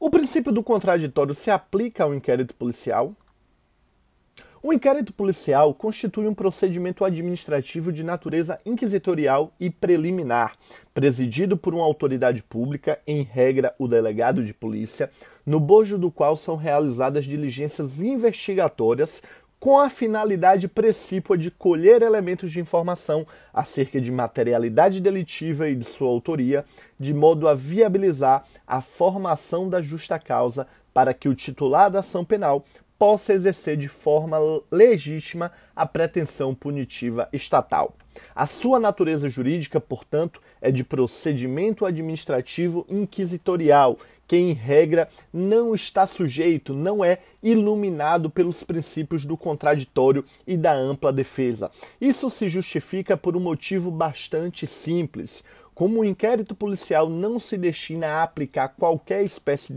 O princípio do contraditório se aplica ao inquérito policial? O inquérito policial constitui um procedimento administrativo de natureza inquisitorial e preliminar, presidido por uma autoridade pública, em regra o delegado de polícia, no bojo do qual são realizadas diligências investigatórias com a finalidade precípua de colher elementos de informação acerca de materialidade delitiva e de sua autoria, de modo a viabilizar a formação da justa causa para que o titular da ação penal possa exercer de forma legítima a pretensão punitiva estatal. A sua natureza jurídica, portanto, é de procedimento administrativo inquisitorial, que em regra não está sujeito, não é iluminado pelos princípios do contraditório e da ampla defesa. Isso se justifica por um motivo bastante simples. Como o inquérito policial não se destina a aplicar qualquer espécie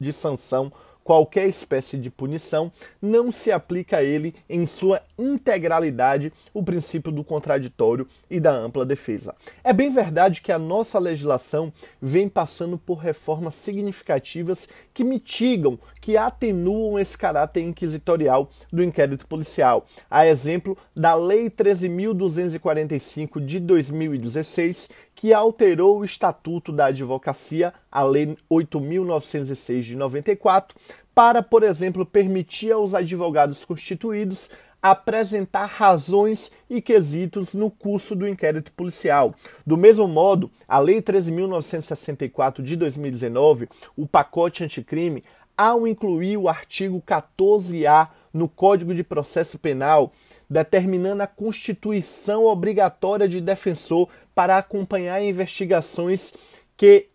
de sanção qualquer espécie de punição, não se aplica a ele em sua integralidade o princípio do contraditório e da ampla defesa. É bem verdade que a nossa legislação vem passando por reformas significativas que mitigam, que atenuam esse caráter inquisitorial do inquérito policial. A exemplo da Lei 13.245 de 2016, que alterou o Estatuto da Advocacia, a Lei 8.906 de 94, para, por exemplo, permitir aos advogados constituídos apresentar razões e quesitos no curso do inquérito policial. Do mesmo modo, a Lei 13.964 de 2019, o pacote anticrime, ao incluir o artigo 14A no Código de Processo Penal, determinando a constituição obrigatória de defensor para acompanhar investigações que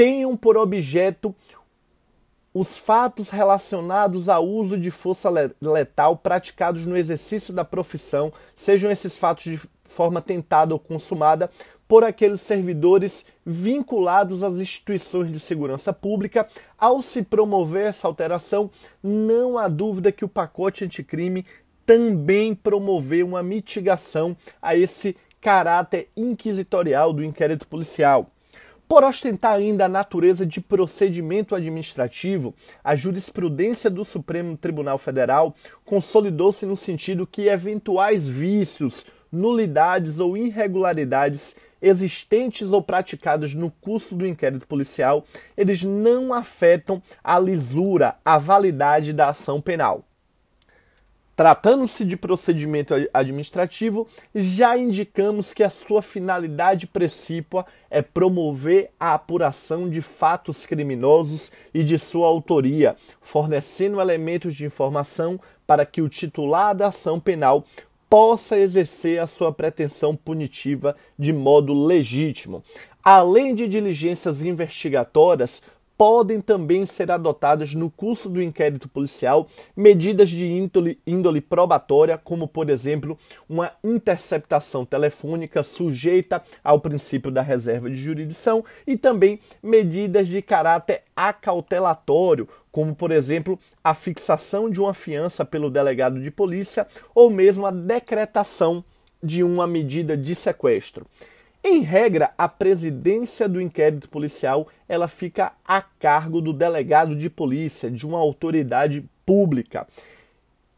tenham por objeto os fatos relacionados ao uso de força letal praticados no exercício da profissão, sejam esses fatos de forma tentada ou consumada, por aqueles servidores vinculados às instituições de segurança pública. Ao se promover essa alteração, não há dúvida que o pacote anticrime também promoveu uma mitigação a esse caráter inquisitorial do inquérito policial. Por ostentar ainda a natureza de procedimento administrativo, a jurisprudência do Supremo Tribunal Federal consolidou-se no sentido que eventuais vícios, nulidades ou irregularidades existentes ou praticados no curso do inquérito policial, eles não afetam a lisura, a validade da ação penal. Tratando-se de procedimento administrativo, já indicamos que a sua finalidade precípua é promover a apuração de fatos criminosos e de sua autoria, fornecendo elementos de informação para que o titular da ação penal possa exercer a sua pretensão punitiva de modo legítimo. Além de diligências investigatórias, podem também ser adotadas no curso do inquérito policial medidas de índole, índole, probatória, como, por exemplo, uma interceptação telefônica sujeita ao princípio da reserva de jurisdição e também medidas de caráter acautelatório, como, por exemplo, a fixação de uma fiança pelo delegado de polícia ou mesmo a decretação de uma medida de sequestro. Em regra, a presidência do inquérito policial ela fica a cargo do delegado de polícia, de uma autoridade pública.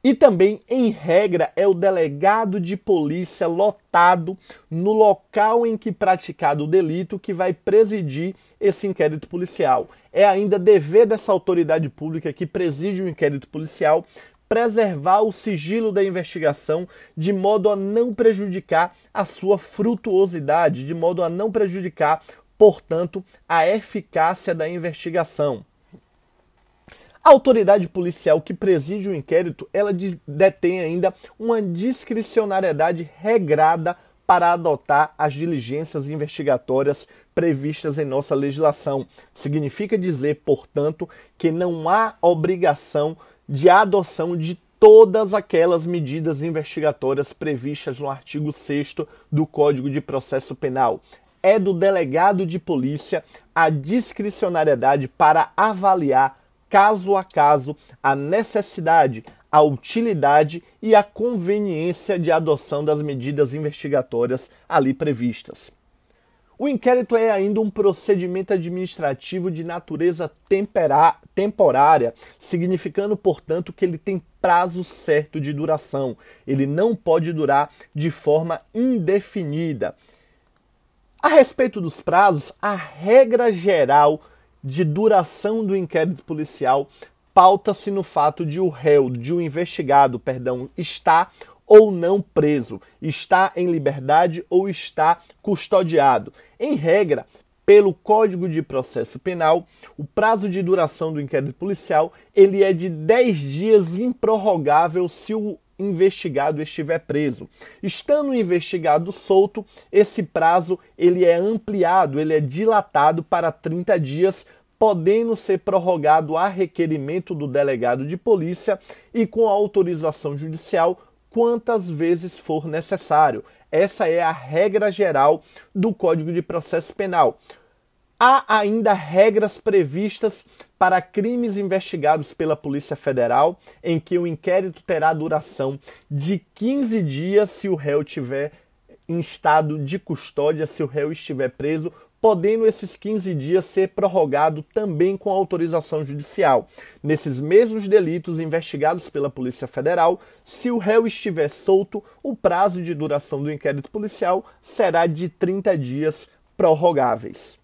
E também, em regra, é o delegado de polícia lotado no local em que praticado o delito que vai presidir esse inquérito policial. É ainda dever dessa autoridade pública que preside o inquérito policial preservar o sigilo da investigação de modo a não prejudicar a sua frutuosidade, de modo a não prejudicar, portanto, a eficácia da investigação. A autoridade policial que preside o inquérito, ela detém ainda uma discricionariedade regrada para adotar as diligências investigatórias previstas em nossa legislação. Significa dizer, portanto, que não há obrigação de adoção de todas aquelas medidas investigatórias previstas no artigo 6 do Código de Processo Penal. É do delegado de polícia a discricionariedade para avaliar caso a caso a necessidade, a utilidade e a conveniência de adoção das medidas investigatórias ali previstas. O inquérito é ainda um procedimento administrativo de natureza temporária, significando, portanto, que ele tem prazo certo de duração. Ele não pode durar de forma indefinida. A respeito dos prazos, a regra geral de duração do inquérito policial pauta-se no fato de o réu, de o investigado, perdão, estar ou não preso, está em liberdade ou está custodiado. Em regra, pelo Código de Processo Penal, o prazo de duração do inquérito policial ele é de 10 dias improrrogável se o investigado estiver preso. Estando o investigado solto, esse prazo ele é ampliado, ele é dilatado para 30 dias podendo ser prorrogado a requerimento do delegado de polícia e com autorização judicial quantas vezes for necessário. Essa é a regra geral do Código de Processo Penal. Há ainda regras previstas para crimes investigados pela Polícia Federal, em que o inquérito terá duração de 15 dias se o réu tiver em estado de custódia, se o réu estiver preso podendo esses 15 dias ser prorrogado também com autorização judicial. Nesses mesmos delitos investigados pela Polícia Federal, se o réu estiver solto, o prazo de duração do inquérito policial será de 30 dias prorrogáveis.